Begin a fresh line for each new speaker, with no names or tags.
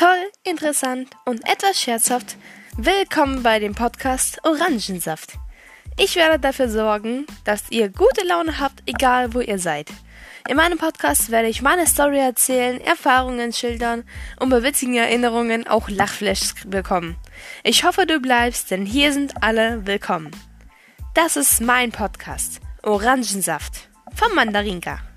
Toll, interessant und etwas scherzhaft. Willkommen bei dem Podcast Orangensaft. Ich werde dafür sorgen, dass ihr gute Laune habt, egal wo ihr seid. In meinem Podcast werde ich meine Story erzählen, Erfahrungen schildern und bei witzigen Erinnerungen auch Lachflashs bekommen. Ich hoffe, du bleibst, denn hier sind alle willkommen. Das ist mein Podcast Orangensaft von Mandarinka.